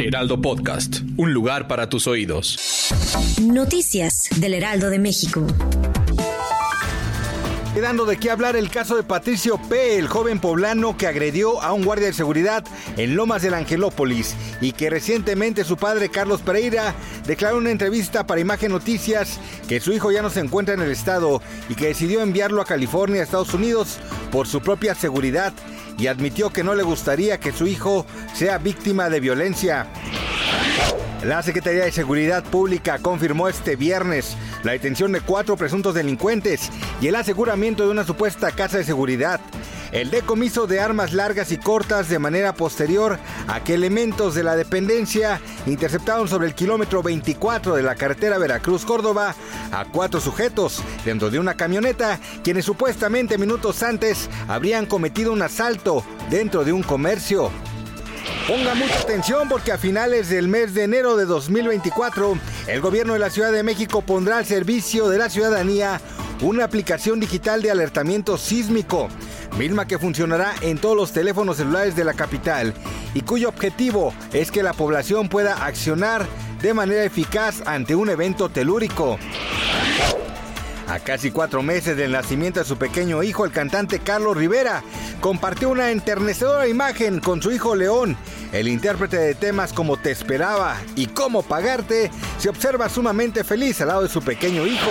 Heraldo Podcast, un lugar para tus oídos. Noticias del Heraldo de México. Quedando de qué hablar el caso de Patricio P., el joven poblano que agredió a un guardia de seguridad en Lomas del Angelópolis y que recientemente su padre Carlos Pereira declaró en una entrevista para Imagen Noticias que su hijo ya no se encuentra en el estado y que decidió enviarlo a California, Estados Unidos, por su propia seguridad y admitió que no le gustaría que su hijo sea víctima de violencia. La Secretaría de Seguridad Pública confirmó este viernes la detención de cuatro presuntos delincuentes y el aseguramiento de una supuesta casa de seguridad. El decomiso de armas largas y cortas de manera posterior a que elementos de la dependencia interceptaron sobre el kilómetro 24 de la carretera Veracruz-Córdoba a cuatro sujetos dentro de una camioneta, quienes supuestamente minutos antes habrían cometido un asalto dentro de un comercio. Ponga mucha atención porque a finales del mes de enero de 2024, el gobierno de la Ciudad de México pondrá al servicio de la ciudadanía una aplicación digital de alertamiento sísmico, misma que funcionará en todos los teléfonos celulares de la capital y cuyo objetivo es que la población pueda accionar de manera eficaz ante un evento telúrico. A casi cuatro meses del nacimiento de su pequeño hijo, el cantante Carlos Rivera compartió una enternecedora imagen con su hijo León. El intérprete de temas como Te esperaba y Cómo pagarte se observa sumamente feliz al lado de su pequeño hijo.